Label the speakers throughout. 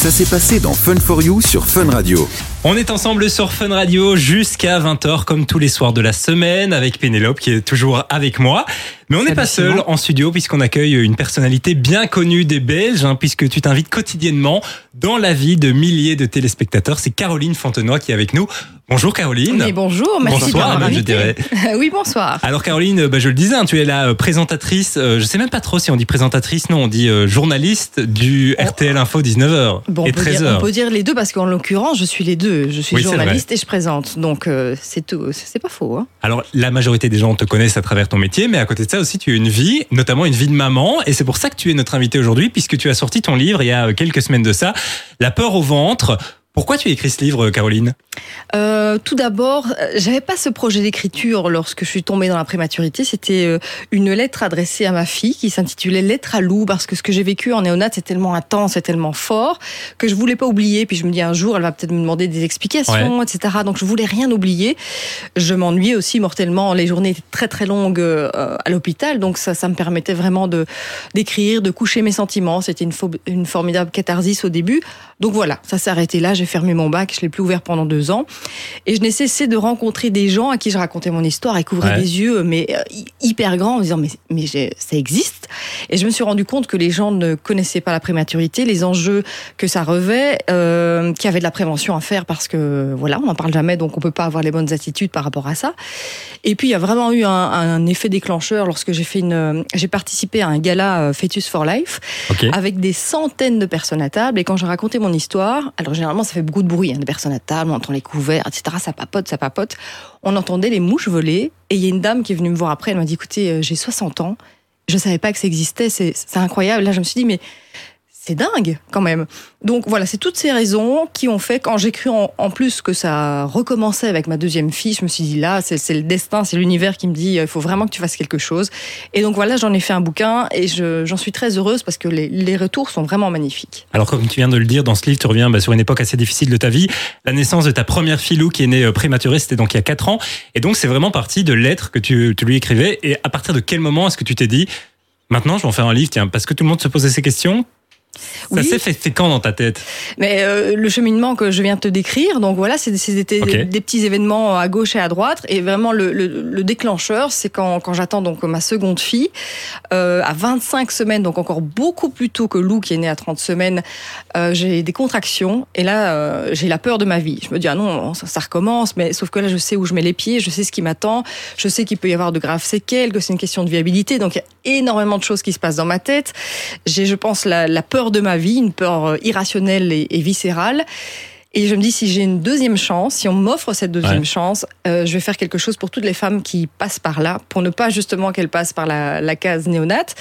Speaker 1: Ça s'est passé dans Fun for You sur Fun Radio.
Speaker 2: On est ensemble sur Fun Radio jusqu'à 20h comme tous les soirs de la semaine avec Pénélope qui est toujours avec moi. Mais on n'est pas seul en studio puisqu'on accueille une personnalité bien connue des Belges hein, puisque tu t'invites quotidiennement dans la vie de milliers de téléspectateurs. C'est Caroline Fontenoy qui est avec nous. Bonjour Caroline.
Speaker 3: Oui, bonjour, merci
Speaker 2: bonsoir,
Speaker 3: de
Speaker 2: même, je dirais.
Speaker 3: oui, bonsoir.
Speaker 2: Alors Caroline, bah, je le disais, hein, tu es la euh, présentatrice, euh, je sais même pas trop si on dit présentatrice, non, on dit euh, journaliste du RTL Info 19h
Speaker 3: bon,
Speaker 2: et
Speaker 3: on peut
Speaker 2: 13h.
Speaker 3: Dire, on peut dire les deux parce qu'en l'occurrence, je suis les deux. Je suis oui, journaliste et je présente. Donc euh, c'est tout, c'est pas faux. Hein.
Speaker 2: Alors la majorité des gens te connaissent à travers ton métier, mais à côté de ça aussi, tu as une vie, notamment une vie de maman, et c'est pour ça que tu es notre invité aujourd'hui, puisque tu as sorti ton livre il y a quelques semaines de ça, La peur au ventre. Pourquoi tu as ce livre, Caroline?
Speaker 3: Euh, Tout d'abord, j'avais pas ce projet d'écriture lorsque je suis tombée dans la prématurité. C'était euh, une lettre adressée à ma fille qui s'intitulait Lettre à Lou parce que ce que j'ai vécu en néonat c'est tellement intense, c'est tellement fort que je voulais pas oublier. Puis je me dis un jour, elle va peut-être me demander des explications, ouais. etc. Donc je voulais rien oublier. Je m'ennuyais aussi mortellement. Les journées étaient très très longues euh, à l'hôpital, donc ça, ça me permettait vraiment de d'écrire, de coucher mes sentiments. C'était une, une formidable catharsis au début. Donc voilà, ça s'est arrêté là. J'ai fermé mon bac, je l'ai plus ouvert pendant deux ans, et je n'ai cessé de rencontrer des gens à qui je racontais mon histoire et couvrais ouais. des yeux, mais euh, hyper grands, en disant mais mais ça existe. Et je me suis rendu compte que les gens ne connaissaient pas la prématurité, les enjeux que ça revêt, euh, qu'il y avait de la prévention à faire parce que voilà, on n'en parle jamais, donc on peut pas avoir les bonnes attitudes par rapport à ça. Et puis il y a vraiment eu un, un effet déclencheur lorsque j'ai fait une, j'ai participé à un gala Fetus for Life
Speaker 2: okay.
Speaker 3: avec des centaines de personnes à table, et quand j'ai raconté mon histoire, alors généralement ça fait beaucoup de bruit, hein, des personnes à table, on entend les couverts, etc. Ça papote, ça papote. On entendait les mouches voler. Et il y a une dame qui est venue me voir après, elle m'a dit, écoutez, euh, j'ai 60 ans, je savais pas que ça existait, c'est incroyable. Là, je me suis dit, mais c'est dingue quand même. Donc voilà, c'est toutes ces raisons qui ont fait, quand j'ai cru en, plus que ça recommençait avec ma deuxième fille, je me suis dit là, c'est le destin, c'est l'univers qui me dit, il faut vraiment que tu fasses quelque chose. Et donc voilà, j'en ai fait un bouquin et j'en suis très heureuse parce que les, les, retours sont vraiment magnifiques.
Speaker 2: Alors comme tu viens de le dire, dans ce livre, tu reviens bah, sur une époque assez difficile de ta vie, la naissance de ta première fille Lou qui est née euh, prématurée, c'était donc il y a 4 ans. Et donc c'est vraiment parti de lettres que tu, tu lui écrivais. Et à partir de quel moment est-ce que tu t'es dit, maintenant je vais en faire un livre, tiens, parce que tout le monde se posait ces questions ça s'est fait quand dans ta tête
Speaker 3: Mais euh, le cheminement que je viens de te décrire, donc voilà, c'était okay. des, des, petits événements à gauche et à droite, et vraiment le, le, le déclencheur, c'est quand, quand j'attends donc ma seconde fille euh, à 25 semaines, donc encore beaucoup plus tôt que Lou qui est née à 30 semaines, euh, j'ai des contractions. Et là euh, j'ai la peur de ma vie. Je me dis ah non, ça, ça, recommence, mais sauf que là je sais où je mets les pieds, je sais ce qui m'attend, je sais qu'il peut y avoir de graves séquelles, que c'est une question de viabilité, donc énormément de choses qui se passent dans ma tête. J'ai, je pense, la, peur de ma vie, une peur irrationnelle et, et viscérale. Et je me dis, si j'ai une deuxième chance, si on m'offre cette deuxième ouais. chance, euh, je vais faire quelque chose pour toutes les femmes qui passent par là, pour ne pas justement qu'elles passent par la, la case néonate.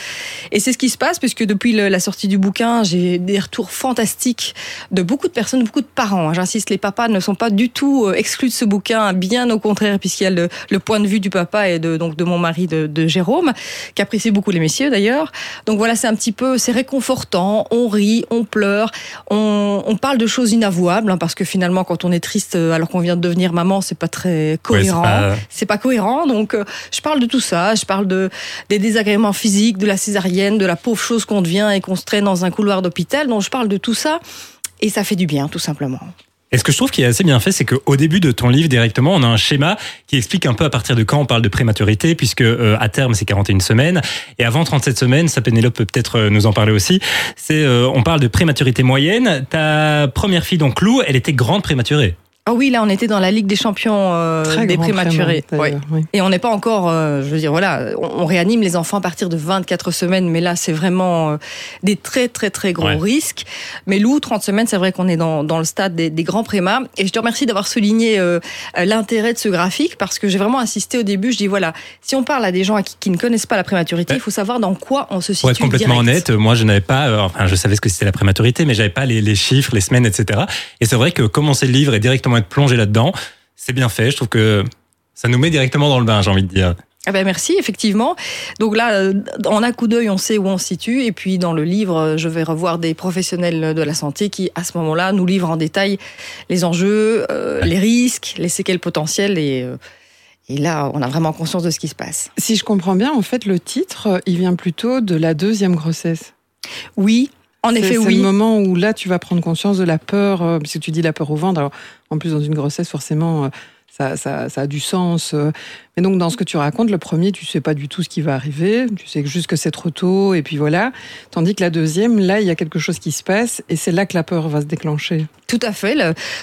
Speaker 3: Et c'est ce qui se passe, puisque depuis le, la sortie du bouquin, j'ai des retours fantastiques de beaucoup de personnes, beaucoup de parents. J'insiste, les papas ne sont pas du tout euh, exclus de ce bouquin, bien au contraire, puisqu'il y a le, le, point de vue du papa et de, donc de mon mari, de, de Jérôme, qui apprécie beaucoup les messieurs d'ailleurs. Donc voilà, c'est un petit peu, c'est réconfortant, on rit, on pleure, on, on parle de choses inavouables, parce que finalement, quand on est triste alors qu'on vient de devenir maman, c'est pas très cohérent.
Speaker 2: Ouais,
Speaker 3: c'est pas... pas... cohérent. Donc, euh, je parle de tout ça. Je parle de des désagréments physiques, de la césarienne, de la pauvre chose qu'on devient et qu'on se traîne dans un couloir d'hôpital. Donc, je parle de tout ça et ça fait du bien, tout simplement.
Speaker 2: Et ce que je trouve qui est assez bien fait, c'est qu'au début de ton livre directement, on a un schéma qui explique un peu à partir de quand on parle de prématurité, puisque euh, à terme c'est 41 semaines, et avant 37 semaines, ça Pénélope peut peut-être euh, nous en parler aussi. C'est, euh, on parle de prématurité moyenne. Ta première fille donc Lou, elle était grande prématurée.
Speaker 3: Ah oui, là on était dans la Ligue des champions euh, des prématurés.
Speaker 4: Ouais. Oui.
Speaker 3: Et on n'est pas encore, euh, je veux dire, voilà, on, on, réanime les enfants à partir de 24 semaines, mais là c'est vraiment euh, des très très très gros
Speaker 2: Ouais.
Speaker 3: risques. Mais Lou, 30 semaines, c'est vrai qu'on est dans, dans le stade des, des grands prémas. Et je te remercie d'avoir souligné euh, l'intérêt de ce graphique parce que j'ai vraiment insisté au début. Je dis voilà, si on parle à des gens qui, qui ne connaissent pas la prématurité, il
Speaker 2: Ouais.
Speaker 3: faut savoir dans quoi on se situe.
Speaker 2: Pour être complètement
Speaker 3: direct.
Speaker 2: honnête, moi je n'avais pas, euh, enfin je savais ce que c'était la prématurité, mais j'avais pas les, les chiffres, les semaines, etc. Et c'est vrai que commencer le livre et directement être plongé là-dedans, c'est bien fait. Je trouve que ça nous met directement dans le bain, j'ai envie de dire.
Speaker 3: Ah ben merci, effectivement. Donc là, euh, en un coup d'œil, on sait où on se situe. Et puis dans le livre, euh, je vais revoir des professionnels de la santé qui, à ce moment-là, nous livrent en détail les enjeux, euh, les risques, les séquelles potentielles. Et, euh, et là, on a vraiment conscience de ce qui se passe.
Speaker 4: Si je comprends bien, en fait, le titre, il vient plutôt de la deuxième grossesse.
Speaker 3: Oui, En effet, oui.
Speaker 4: C'est le moment où là, tu vas prendre conscience de la peur, euh, puisque tu dis la peur au ventre. Alors, en plus, dans une grossesse, forcément, euh, ça, ça, ça, a du sens. Euh. Mais donc, dans ce que tu racontes, le premier, tu sais pas du tout ce qui va arriver. Tu sais juste que c'est trop tôt, et puis voilà. Tandis que la deuxième, là, il y a quelque chose qui se passe, et c'est là que la peur va se déclencher.
Speaker 3: Tout à fait.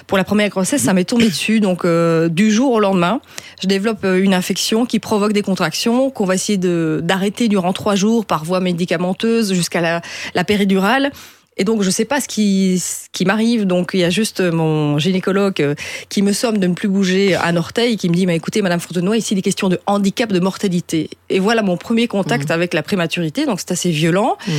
Speaker 3: pour la première grossesse, ça m'est tombé dessus. Donc, du jour au lendemain, je développe une infection qui provoque des contractions qu'on va essayer d'arrêter durant trois jours par voie médicamenteuse jusqu'à la, la péridurale. Et donc, je sais pas ce qui, ce qui m'arrive. Donc, il y a juste mon gynécologue euh, qui me somme de ne plus bouger un orteil, qui me dit, mais écoutez, Madame Fontenoy, ici, des questions de handicap, de mortalité. Et voilà mon premier contact mmh. avec la prématurité. Donc, c'est assez violent. Mmh.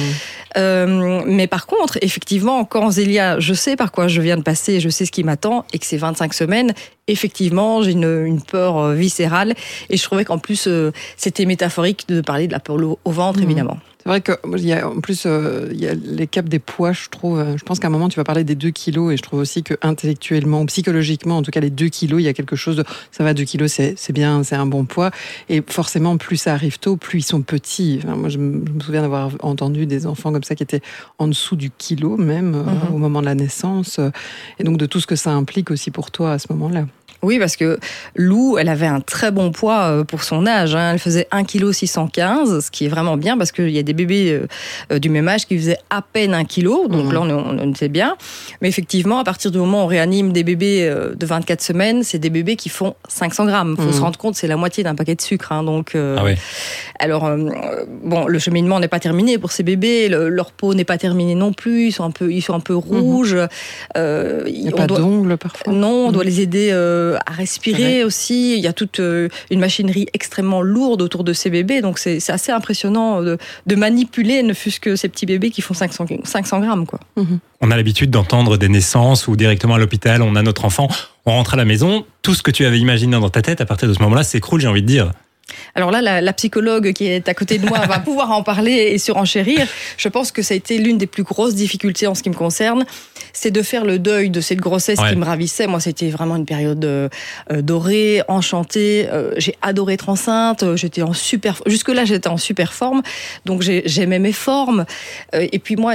Speaker 3: Euh, mais par contre, effectivement, quand Zélia, je sais par quoi je viens de passer, je sais ce qui m'attend, et que c'est 25 semaines, effectivement, j'ai une, une, peur euh, viscérale. Et je trouvais qu'en plus, euh, c'était métaphorique de parler de la peur au ventre, mmh. évidemment.
Speaker 4: C'est vrai y a en plus euh, il y a les caps des poids, je trouve. Je pense qu'à un moment tu vas parler des 2 kilos et je trouve aussi que intellectuellement, psychologiquement, en tout cas les 2 kilos, il y a quelque chose de ça va 2 kilos, c'est bien, c'est un bon poids. Et forcément, plus ça arrive tôt, plus ils sont petits. moi, je me souviens d'avoir entendu des enfants comme ça qui étaient en dessous du kilo même mhm. au moment de la naissance. Et donc de tout ce que ça implique aussi pour toi à ce moment-là.
Speaker 3: Oui, parce que Lou, elle avait un très bon poids euh, pour son âge. Hein. Elle faisait 1 kg 615, ce qui est vraiment bien parce qu'il y a des bébés euh, euh, du même âge qui faisaient à peine 1 kg. Donc mmh. là, on, sait bien. Mais effectivement, à partir du moment où on réanime des bébés de 24 semaines, c'est des bébés qui font 500 grammes. Il faut se mmh. rendre compte, c'est la moitié d'un paquet de sucre. Hein. Donc, ah alors, bon, le cheminement n'est pas terminé pour ces bébés. leur peau n'est pas terminée non plus. Ils sont un peu, ils sont un peu mmh. rouges.
Speaker 4: il n'y a pas d'ongles parfois.
Speaker 3: Non, on doit les aider à respirer aussi. Il y a toute euh, une machinerie extrêmement lourde autour de ces bébés, donc c'est assez impressionnant de, manipuler, ne fût-ce que ces petits bébés qui font 500, 500 grammes. Quoi.
Speaker 2: Mhm. On a l'habitude d'entendre des naissances ou directement à l'hôpital, on a notre enfant, on rentre à la maison, tout ce que tu avais imaginé dans ta tête à partir de ce moment-là s'écroule, j'ai envie de dire.
Speaker 3: Alors là, la, psychologue qui est à côté de moi va pouvoir en parler et surenchérir. Je pense que ça a été l'une des plus grosses difficultés en ce qui me concerne, c'est de faire le deuil de cette grossesse qui me ravissait. Moi, c'était vraiment une période euh, dorée, enchantée. Euh, j'ai adoré être enceinte. J'étais en super. Jusque là, j'étais en super forme, donc j'aimais mes formes. Euh, et puis moi,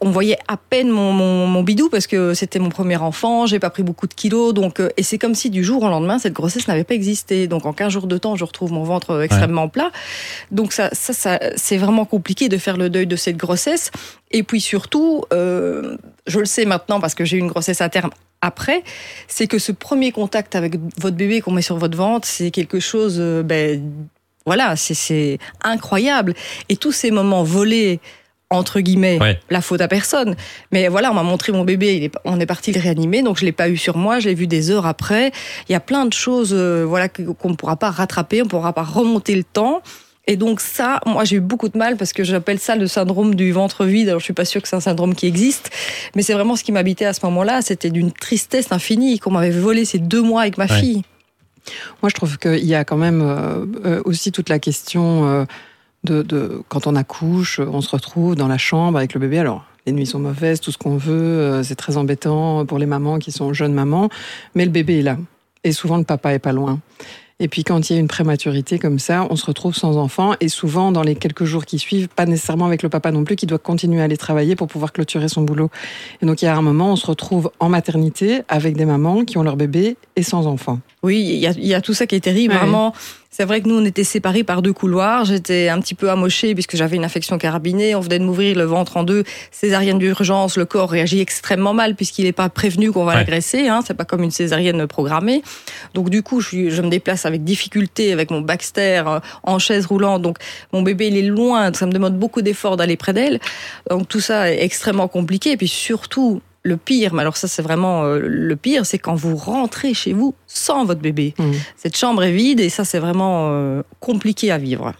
Speaker 3: on voyait à peine mon, bidou parce que c'était mon premier enfant. J'ai pas pris beaucoup de kilos, donc et c'est comme si du jour au lendemain, cette grossesse n'avait pas existé. Donc en 15 jours de temps, je retrouve mon ventre extrêmement plat. Donc ça, ça, c'est vraiment compliqué de faire le deuil de cette grossesse. Et puis surtout, euh, je le sais maintenant parce que j'ai eu une grossesse à terme après, c'est que ce premier contact avec votre bébé qu'on met sur votre ventre, c'est quelque chose, euh, ben, voilà, c'est incroyable. Et tous ces moments volés, entre guillemets, la faute à personne. Mais voilà, on m'a montré mon bébé, on est parti le réanimer, donc je l'ai pas eu sur moi, je l'ai vu des heures après. Il y a plein de choses, euh, voilà, qu'on ne pourra pas rattraper, on ne pourra pas remonter le temps. Et donc ça, moi j'ai eu beaucoup de mal parce que j'appelle ça le syndrome du ventre vide. Alors je suis pas sûre que c'est un syndrome qui existe, mais c'est vraiment ce qui m'habitait à ce moment-là. C'était d'une tristesse infinie qu'on m'avait volé ces deux mois avec ma fille.
Speaker 4: Moi je trouve qu'il y a quand même euh, euh, aussi toute la question de, quand on accouche, on se retrouve dans la chambre avec le bébé. Alors, les nuits sont mauvaises, tout ce qu'on veut, euh, c'est très embêtant pour les mamans qui sont jeunes mamans, mais le bébé est là. Et souvent, le papa est pas loin. Et puis quand il y a une prématurité comme ça, on se retrouve sans enfant et souvent dans les quelques jours qui suivent, pas nécessairement avec le papa non plus, qui doit continuer à aller travailler pour pouvoir clôturer son boulot. Et donc il y a un moment, on se retrouve en maternité avec des mamans qui ont leur bébé et sans enfant.
Speaker 3: Oui, il y a, y a, tout ça qui est terrible, vraiment. C'est vrai que nous, on était séparés par deux couloirs. J'étais un petit peu amochée puisque j'avais une infection carabinée. On venait de m'ouvrir le ventre en deux. Césarienne d'urgence. Le corps réagit extrêmement mal puisqu'il n'est pas prévenu qu'on va l'agresser. Hein. C'est pas comme une césarienne programmée. Donc, du coup, je, je me déplace avec difficulté avec mon Baxter euh, en chaise roulante. Donc, mon bébé, il est loin. Ça me demande beaucoup d'efforts d'aller près d'elle. Donc, tout ça est extrêmement compliqué. Et puis, surtout, le pire, mais alors ça c'est vraiment euh, le pire, c'est quand vous rentrez chez vous sans votre bébé. Mmh. Cette chambre est vide et ça c'est vraiment euh, compliqué à vivre.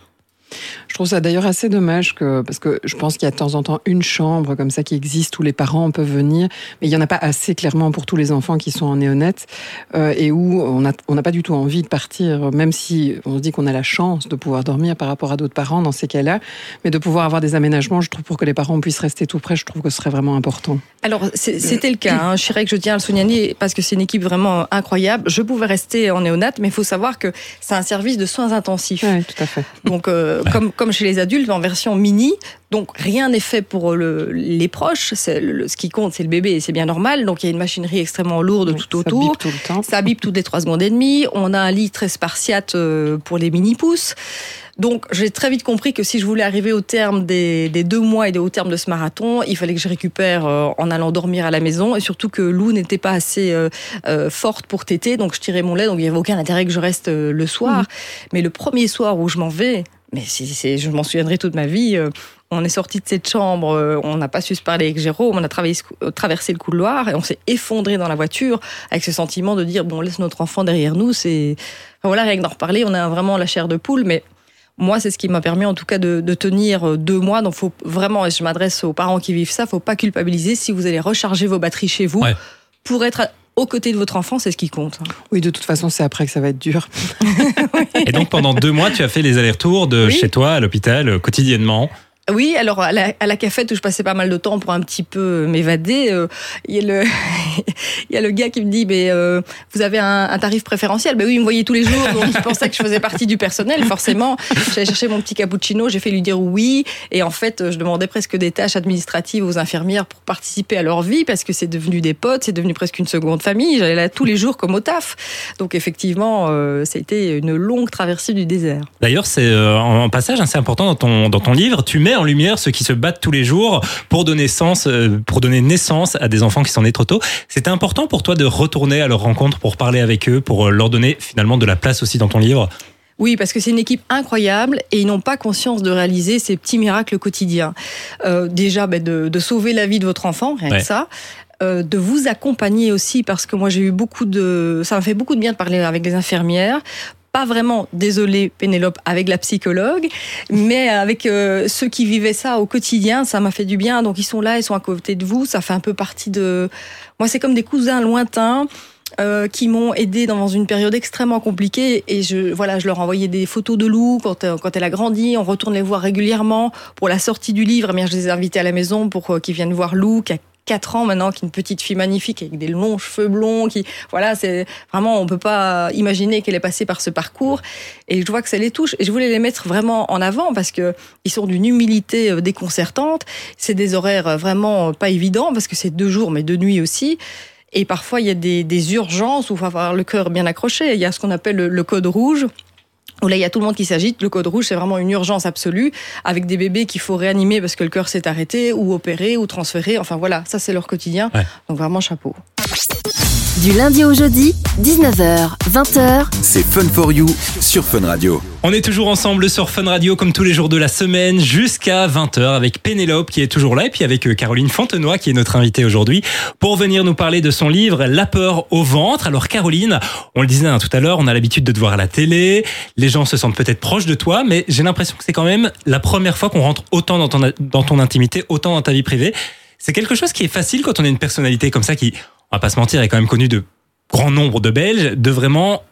Speaker 4: Je trouve ça d'ailleurs assez dommage que, parce que je pense qu'il y a de temps en temps une chambre comme ça qui existe où les parents peuvent venir, mais il n'y en a pas assez clairement pour tous les enfants qui sont en néonette euh, et où on n'a on pas du tout envie de partir, même si on se dit qu'on a la chance de pouvoir dormir par rapport à d'autres parents dans ces cas-là, mais de pouvoir avoir des aménagements, je trouve, pour que les parents puissent rester tout près, je trouve que ce serait vraiment important.
Speaker 3: Alors, c'était le cas. Hein. Je dirais que je tiens à le souligner parce que c'est une équipe vraiment incroyable. Je pouvais rester en néonate, mais il faut savoir que c'est un service de soins intensifs.
Speaker 4: Oui, tout à fait.
Speaker 3: Donc, euh, comme comme chez les adultes, en version mini. Donc rien n'est fait pour les proches. ce qui compte, c'est le bébé et c'est bien normal. Donc il y a une machinerie extrêmement lourde tout autour.
Speaker 4: Ça bip tout le temps.
Speaker 3: Ça bip toutes les trois secondes et demie. On a un lit très spartiate euh, pour les mini pousses. Donc j'ai très vite compris que si je voulais arriver au terme des, deux mois et au terme de ce marathon, il fallait que je récupère euh, en allant dormir à la maison et surtout que Lou n'était pas assez euh, euh, forte pour téter, donc je tirais mon lait, donc il n'y avait aucun intérêt que je reste le soir. Mmh. Mais le premier soir où je m'en vais, mais c'est, je m'en souviendrai toute ma vie. on est sorti de cette chambre, on n'a pas su se parler avec Jérôme, on a traversé le couloir et on s'est effondré dans la voiture avec ce sentiment de dire bon, on laisse notre enfant derrière nous. C'est voilà, rien que d'en reparler, on a vraiment la chair de poule, mais moi, c'est ce qui m'a permis en tout cas de, tenir euh, deux mois. Donc, faut vraiment, et je m'adresse aux parents qui vivent ça, faut pas culpabiliser si vous allez recharger vos batteries chez vous pour être aux côtés de votre enfant, c'est ce qui compte.
Speaker 4: Oui, de toute façon, c'est après que ça va être dur.
Speaker 2: Et donc, pendant deux mois, tu as fait les allers-retours de chez toi à l'hôpital euh, quotidiennement
Speaker 3: oui, alors à la, à cafette où je passais pas mal de temps pour un petit peu m'évader, euh, il, y a le, gars qui me dit, mais euh, vous avez un, tarif préférentiel Ben oui, il me voyait tous les jours, donc il pensait que je faisais partie du personnel. Forcément, j'allais chercher mon petit cappuccino, j'ai fait lui dire oui, et en fait, je demandais presque des tâches administratives aux infirmières pour participer à leur vie parce que c'est devenu des potes, c'est devenu presque une seconde famille. J'allais là tous les jours comme au taf. Donc effectivement, euh, été une longue traversée du désert.
Speaker 2: D'ailleurs, c'est euh, en passage assez important dans ton dans ton livre. Tu mets en lumière ceux qui se battent tous les jours pour donner, sens, euh, pour donner naissance à des enfants qui sont nés trop tôt. C'était important pour toi de retourner à leur rencontre pour parler avec eux, pour euh, leur donner finalement de la place aussi dans ton livre?
Speaker 3: Oui, parce que c'est une équipe incroyable et ils n'ont pas conscience de réaliser ces petits miracles quotidiens. Euh, déjà, ben, de, sauver la vie de votre enfant, rien que ça. de vous accompagner aussi parce que moi j'ai eu beaucoup de ça m'a fait beaucoup de bien de parler avec les infirmières pas vraiment, désolé Pénélope, avec la psychologue, mais avec euh, ceux qui vivaient ça au quotidien, ça m'a fait du bien. Donc ils sont là, ils sont à côté de vous, ça fait un peu partie de... Moi, c'est comme des cousins lointains. Euh, qui m'ont aidé dans une période extrêmement compliquée et je voilà je leur envoyais des photos de Lou quand, euh, quand elle a grandi on retourne les voir régulièrement pour la sortie du livre eh bien je les ai invités à la maison pour qu'ils viennent voir Lou qui a 4 ans maintenant, qui est une petite fille magnifique avec des longs cheveux blonds, qui, voilà, c'est vraiment, on peut pas imaginer qu'elle est passée par ce parcours. Et je vois que ça les touche. Et je voulais les mettre vraiment en avant parce que ils sont d'une humilité euh, déconcertante. C'est des horaires euh, vraiment pas évidents parce que c'est deux jours, mais deux nuits aussi. Et parfois, il y a des, urgences où il faut avoir le cœur bien accroché. Il y a ce qu'on appelle le code rouge où là, il y a tout le monde qui s'agite. Le code rouge, c'est vraiment une urgence absolue, avec des bébés qu'il faut réanimer parce que le cœur s'est arrêté, ou opérer, ou transférer. Enfin voilà, ça c'est leur quotidien. Donc vraiment chapeau.
Speaker 5: Du lundi au jeudi, 19h, 20h.
Speaker 1: C'est Fun for You sur Fun Radio.
Speaker 2: On est toujours ensemble sur Fun Radio comme tous les jours de la semaine jusqu'à 20h avec Pénélope qui est toujours là et puis avec euh, Caroline Fontenoy qui est notre invitée aujourd'hui pour venir nous parler de son livre La peur au ventre. Alors Caroline, on le disait hein, tout à l'heure, on a l'habitude de te voir à la télé, les gens se sentent peut-être proches de toi, mais j'ai l'impression que c'est quand même la première fois qu'on rentre autant dans ton, dans ton intimité, autant dans ta vie privée. C'est quelque chose qui est facile quand on a une personnalité comme ça qui, on va pas se mentir, est quand même connue de grand nombre de Belges, de vraiment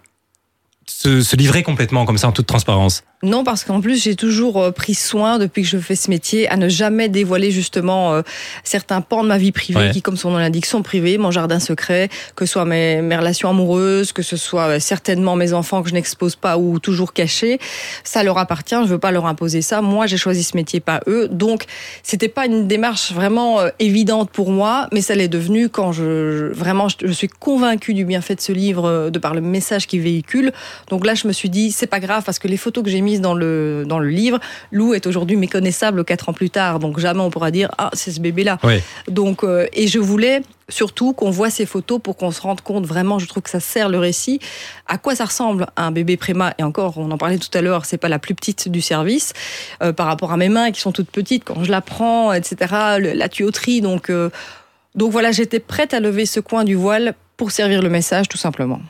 Speaker 2: se, livrer complètement comme ça en toute transparence
Speaker 3: Non, parce qu'en plus, j'ai toujours euh, pris soin, depuis que je fais ce métier, à ne jamais dévoiler justement euh, certains pans de ma vie privée qui, comme son nom l'indique, sont privés, mon jardin secret, que ce soit mes, mes relations amoureuses, que ce soit euh, certainement mes enfants que je n'expose pas ou toujours cachés. Ça leur appartient, je veux pas leur imposer ça. Moi, j'ai choisi ce métier, pas eux. Donc, c'était pas une démarche vraiment évidente pour moi, mais ça l'est devenu quand je, vraiment, je, je suis convaincue du bienfait de ce livre, de par le message qu'il véhicule. Donc là, je me suis dit, c'est pas grave parce que les photos que j'ai mises dans le, dans le livre, Lou est aujourd'hui méconnaissable quatre ans plus tard. Donc jamais on pourra dire, ah, c'est ce bébé-là. Donc, euh, et je voulais surtout qu'on voit ces photos pour qu'on se rende compte vraiment, je trouve que ça sert le récit, à quoi ça ressemble un bébé préma. Et encore, on en parlait tout à l'heure, c'est pas la plus petite du service euh, par rapport à mes mains qui sont toutes petites quand je la prends, etc. la tuyauterie, donc. Euh, donc voilà, j'étais prête à lever ce coin du voile pour servir le message, tout simplement.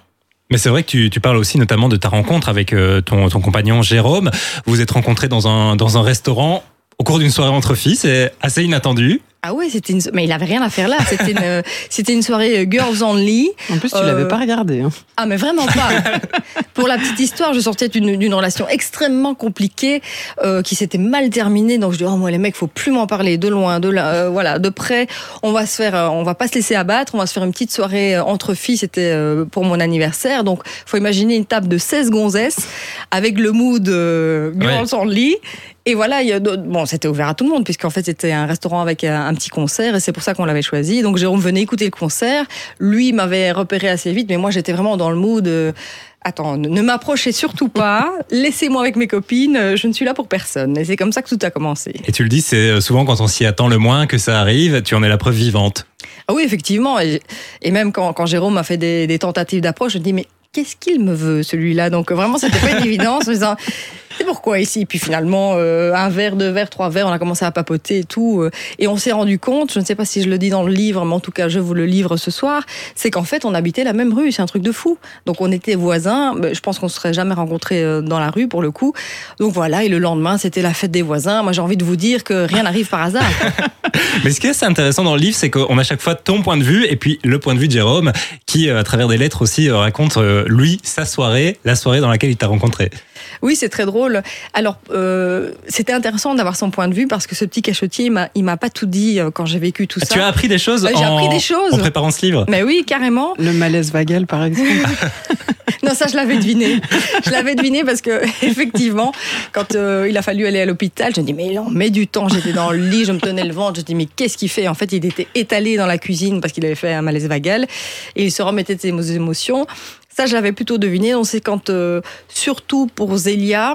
Speaker 2: Mais c'est vrai que tu, tu, parles aussi notamment de ta rencontre avec euh, ton, ton compagnon Jérôme. Vous vous êtes rencontrés dans un, dans un restaurant au cours d'une soirée entre filles. C'est assez inattendu.
Speaker 3: Ah ouais, c'était une... mais il avait rien à faire là. C'était une, c'était une soirée euh, girls only.
Speaker 4: En plus, tu euh... l'avais pas regardé. Hein.
Speaker 3: Ah mais vraiment pas. Pour la petite histoire, je sortais d'une relation extrêmement compliquée euh, qui s'était mal terminée. Donc je dis oh moi les mecs, faut plus m'en parler de loin, de là, euh, voilà, de près. On va se faire, euh, on va pas se laisser abattre. On va se faire une petite soirée entre filles. C'était pour mon anniversaire. Donc faut imaginer une table de 16 gonzesses avec le mood girls only Et voilà, il y a bon, c'était ouvert à tout le monde puisqu'en fait c'était un restaurant avec un, petit concert et c'est pour ça qu'on l'avait choisi. Donc Jérôme venait écouter le concert. Lui m'avait repéré assez vite, mais moi j'étais vraiment dans le mood. De, Attends, ne m'approchez surtout pas. Laissez-moi avec mes copines. Je ne suis là pour personne. Et c'est comme ça que tout a commencé.
Speaker 2: Et tu le dis, c'est souvent quand on s'y attend le moins que ça arrive. Tu en es la preuve vivante.
Speaker 3: Ah oui, effectivement. Et, même quand, quand Jérôme a fait des, des tentatives d'approche, je me dis mais qu'est-ce qu'il me veut celui-là? Donc vraiment, c'était pas une évidence. Pourquoi ici Puis finalement, euh, un verre, deux verres, trois verres, on a commencé à papoter et tout. Euh, et on s'est rendu compte, je ne sais pas si je le dis dans le livre, mais en tout cas, je vous le livre ce soir, c'est qu'en fait, on habitait la même rue. C'est un truc de fou. Donc on était voisins. Je pense qu'on ne serait jamais rencontrés euh, dans la rue pour le coup. Donc voilà, et le lendemain, c'était la fête des voisins. Moi, j'ai envie de vous dire que rien n'arrive par hasard.
Speaker 2: mais ce qui est assez intéressant dans le livre, c'est qu'on a chaque fois ton point de vue et puis le point de vue de Jérôme, qui, à travers des lettres aussi, raconte, lui, sa soirée, la soirée dans laquelle il t'a rencontré.
Speaker 3: Oui, c'est très drôle. Alors, euh, c'était intéressant d'avoir son point de vue parce que ce petit cachotier, il m'a pas tout dit euh, quand j'ai vécu tout ça.
Speaker 2: Tu as appris des choses,
Speaker 3: J'ai appris des choses
Speaker 2: en préparant ce livre.
Speaker 3: Mais oui, carrément.
Speaker 4: Le malaise vagal, par exemple.
Speaker 3: non, ça, je l'avais deviné. Je l'avais deviné parce que, effectivement, quand euh, il a fallu aller à l'hôpital, je me dis, mais non, met du temps. J'étais dans le lit, je me tenais le ventre. Je me dis, mais qu'est-ce qu'il fait? En fait, il était étalé dans la cuisine parce qu'il avait fait un malaise vagal et il se remettait de ses émotions. Ça, je l'avais plutôt deviné. On sait quand, euh, surtout pour Zélia,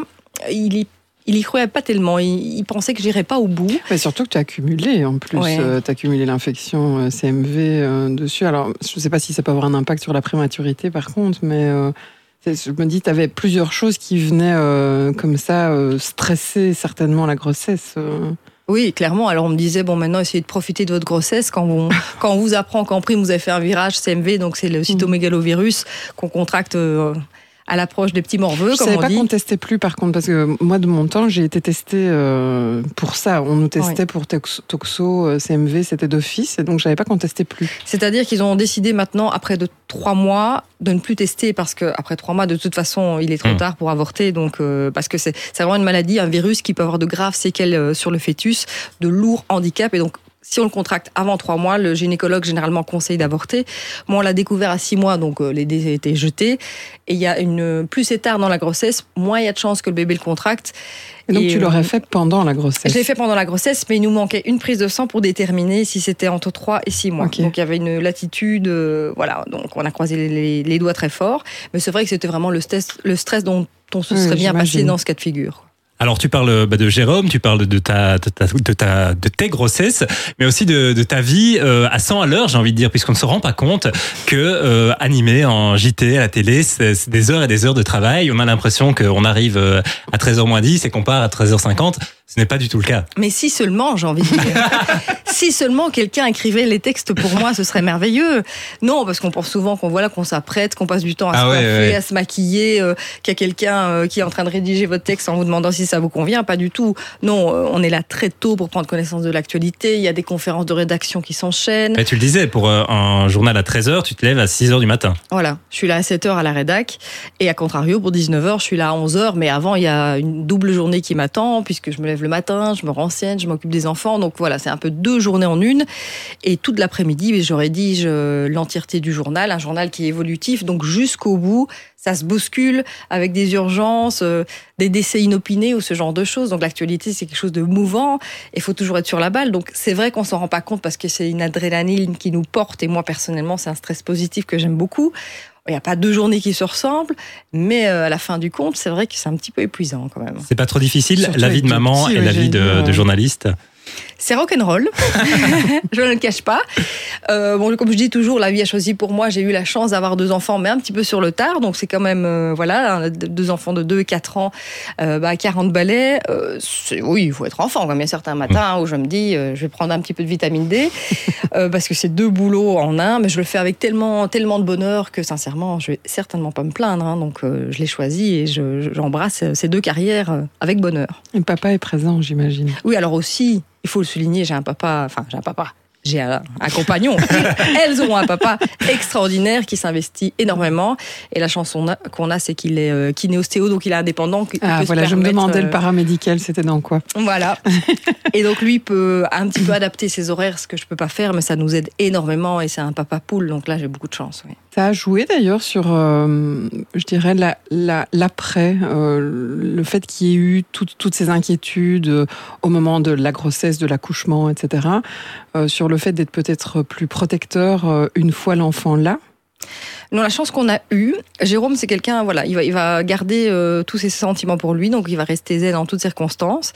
Speaker 3: il y il y croyait pas tellement. Il, pensait que j'irais pas au bout.
Speaker 4: Mais surtout que tu as accumulé en plus. Euh, tu as accumulé l'infection euh, CMV dessus. Alors, je ne sais pas si ça peut avoir un impact sur la prématurité par contre, mais je me dis, tu avais plusieurs choses qui venaient comme ça stresser certainement la grossesse.
Speaker 3: Oui, clairement. Alors on me disait bon maintenant essayez de profiter de votre grossesse quand on quand on vous apprend qu'en prime vous avez fait un virage CMV donc c'est le cytomégalovirus qu'on contracte euh, à l'approche des petits morveux,
Speaker 4: je
Speaker 3: comme
Speaker 4: on pas qu'on testait plus, par contre, parce que moi, de mon temps, j'ai été testé euh, pour ça. On nous testait pour toxo, euh, CMV, c'était d'office, et donc je savais pas qu'on testait plus.
Speaker 3: C'est-à-dire qu'ils ont décidé maintenant, après de trois mois, de ne plus tester, parce que après trois mois, de toute façon, il est trop hmm. tard pour avorter, donc euh, parce que c'est vraiment une maladie, un virus qui peut avoir de graves séquelles sur le fœtus, de lourds handicaps, et donc si on le contracte avant trois mois, le gynécologue généralement conseille d'avorter. Moi, on l'a découvert à six mois, donc euh, les dés étaient jetés. Et il y a une plus c'est tard dans la grossesse, moins il y a de chances que le bébé le contracte.
Speaker 4: Et donc tu l'aurais euh, fait pendant la grossesse?
Speaker 3: Je l'ai fait pendant la grossesse, mais il nous manquait une prise de sang pour déterminer si c'était entre trois et six mois. Donc il y avait une latitude, euh, voilà. Donc on a croisé les, doigts très fort. Mais c'est vrai que c'était vraiment le stress, le stress dont on se serait bien passé dans ce cas de figure.
Speaker 2: Alors tu parles bah, de Jérôme, tu parles de ta, de ta, de ta, de tes grossesses, mais aussi de, de ta vie euh, à 100 à l'heure, j'ai envie de dire, puisqu'on ne se rend pas compte que euh, en JT à la télé, c'est des heures et des heures de travail. On a l'impression qu'on arrive euh, à 13h moins 10 et qu'on part à 13h50. Ce n'est pas du tout le cas.
Speaker 3: Mais si seulement, j'ai envie de dire. si seulement quelqu'un écrivait les textes pour moi, ce serait merveilleux. Non, parce qu'on pense souvent qu'on voilà qu'on s'apprête, qu'on passe du temps à ah se coiffer, à se maquiller, euh, qu'il y a quelqu'un euh, qui est en train de rédiger votre texte en vous demandant si ça vous convient. Pas du tout. Non, euh, on est là très tôt pour prendre connaissance de l'actualité. Il y a des conférences de rédaction qui s'enchaînent.
Speaker 2: Mais tu le disais, pour un journal à 13h, tu te lèves à 6h du matin.
Speaker 3: Voilà, je suis là à 7h à la rédac. Et à contrario, pour 19h, je suis là à 11h. Mais avant, il y a une double journée qui m'attend, puisque je me lève le matin, je me renseigne, je m'occupe des enfants. Donc voilà, c'est un peu deux journées en une. Et toute l'après-midi, je rédige euh, l'entièreté du journal, un journal qui est évolutif. Donc jusqu'au bout, ça se bouscule avec des urgences, euh, des décès inopinés ou ce genre de choses. Donc l'actualité, c'est quelque chose de mouvant. Il faut toujours être sur la balle. Donc c'est vrai qu'on s'en rend pas compte parce que c'est une adrénaline qui nous porte. Et moi, personnellement, c'est un stress positif que j'aime beaucoup. Il n'y a pas deux journées qui se ressemblent, mais euh, à la fin du compte, c'est vrai que c'est un petit peu épuisant quand même.
Speaker 2: C'est pas trop difficile, la vie de maman et la vie de journaliste
Speaker 3: c'est rock'n'roll, je ne le cache pas. Euh, bon, comme je dis toujours, la vie a choisi pour moi. J'ai eu la chance d'avoir deux enfants, mais un petit peu sur le tard. Donc c'est quand même, euh, voilà, deux enfants de 2 et 4 ans, euh, bah, 40 balais. Euh, oui, il faut être enfant. Comme il y a certains matins où je me dis, je vais prendre un petit peu de vitamine D, parce que c'est deux boulots en un, mais je le fais avec tellement, tellement de bonheur que sincèrement, je vais certainement pas me plaindre. Hein. donc je l'ai choisi et j'embrasse ces deux carrières avec bonheur.
Speaker 4: Et papa est présent, j'imagine.
Speaker 3: Oui, alors aussi, il faut le souligner, j'ai un papa, enfin j'ai un papa, j'ai un, compagnon. Elles ont un papa extraordinaire qui s'investit énormément. Et la chance qu'on a, c'est qu'il est euh, kinéostéo, donc il est indépendant.
Speaker 4: Ah voilà, je me demandais le paramédical, c'était dans quoi
Speaker 3: Voilà. et donc lui peut un petit peu adapter ses horaires, ce que je peux pas faire, mais ça nous aide énormément. Et c'est un papa poule, donc là j'ai beaucoup de chance. Oui.
Speaker 4: Ça a joué d'ailleurs sur, je dirais, l'après, le fait qu'il y ait eu toutes ces inquiétudes euh, au moment de la grossesse, de l'accouchement, etc., euh, sur le fait d'être peut-être plus protecteur euh, une fois l'enfant là?
Speaker 3: Non, la chance qu'on a eue, Jérôme, c'est quelqu'un, voilà, il va, il va garder tous ses sentiments pour lui, donc il va rester zen en toutes circonstances.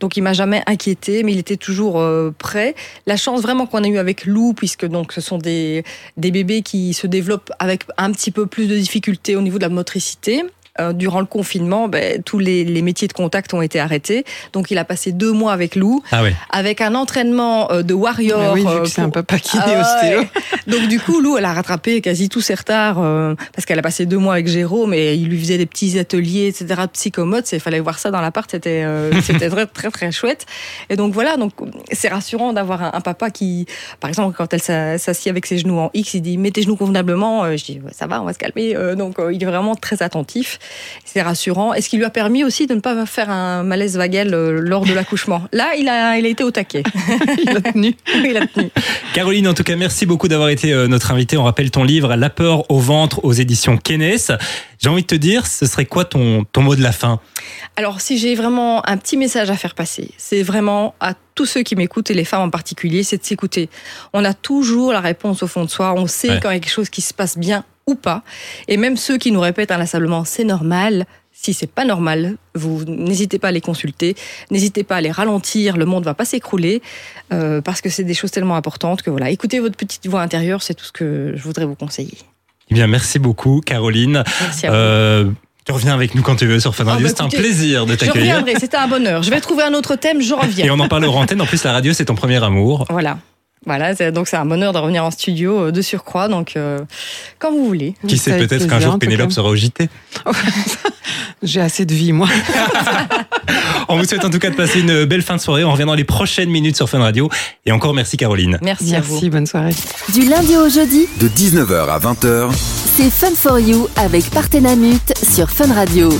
Speaker 3: Donc il m'a jamais inquiété, mais il était toujours prêt. La chance vraiment qu'on a eue avec Lou, puisque donc ce sont des, des bébés qui se développent avec un petit peu plus de difficultés au niveau de la motricité. Euh, durant le confinement, ben, tous les, métiers de contact ont été arrêtés. Donc il a passé deux mois avec Lou,
Speaker 2: ah
Speaker 3: avec un entraînement euh, de warrior.
Speaker 4: Ah oui, vu que c'est un papa qui est ostéo.
Speaker 3: Donc du coup, Lou, elle a rattrapé quasi tous ses retards euh, parce qu'elle a passé deux mois avec Jérôme et il lui faisait des petits ateliers, etc. de psychomote. Il fallait voir ça dans l'appart, c'était c'était très, très très chouette. Et donc voilà, donc c'est rassurant d'avoir un, papa qui, par exemple, quand elle s'assied avec ses genoux en X, il dit mets tes genoux convenablement. je dis ça va, on va se calmer. donc il est vraiment très attentif. C'est rassurant. Et ce qui lui a permis aussi de ne pas faire un malaise vagal euh, lors de l'accouchement? Là, il a, il a été au taquet.
Speaker 4: il a tenu.
Speaker 3: il a tenu.
Speaker 2: Caroline, en tout cas, merci beaucoup d'avoir été euh, notre invitée. On rappelle ton livre La peur au ventre aux éditions Kennes. J'ai envie de te dire, ce serait quoi ton, ton mot de la fin?
Speaker 3: Alors, si j'ai vraiment un petit message à faire passer, c'est vraiment à tous ceux qui m'écoutent et les femmes en particulier, c'est de s'écouter. On a toujours la réponse au fond de soi. On sait quand il y a quelque chose qui se passe bien ou pas. Et même ceux qui nous répètent inlassablement c'est normal, si c'est pas normal, vous n'hésitez pas à les consulter, n'hésitez pas à les ralentir, le monde va pas s'écrouler euh, parce que c'est des choses tellement importantes que voilà, écoutez votre petite voix intérieure, c'est tout ce que je voudrais vous conseiller.
Speaker 2: Eh bien, merci beaucoup, Caroline.
Speaker 3: Merci à vous. Euh,
Speaker 2: tu reviens avec nous quand tu veux sur Fun Radio. Ah, c'est un plaisir de t'accueillir.
Speaker 3: Je reviendrai, c'était un bonheur. Je vais trouver un autre thème, je reviens.
Speaker 2: Et on en parle en antenne. En plus, la radio, c'est ton premier amour.
Speaker 3: Voilà. Voilà, donc c'est un bonheur de revenir en studio euh, de surcroît, donc euh, quand vous voulez.
Speaker 2: Qui sait, peut-être qu'un jour Pénélope sera au JT.
Speaker 4: J'ai assez de vie, moi.
Speaker 2: on vous souhaite en tout cas de passer une belle fin de soirée. On revient dans les prochaines minutes sur Fun Radio. Et encore merci Caroline.
Speaker 3: Merci,
Speaker 4: à vous. bonne soirée.
Speaker 5: Du lundi au jeudi,
Speaker 1: de 19h à 20h,
Speaker 5: c'est Fun for You avec Partenamut sur Fun Radio.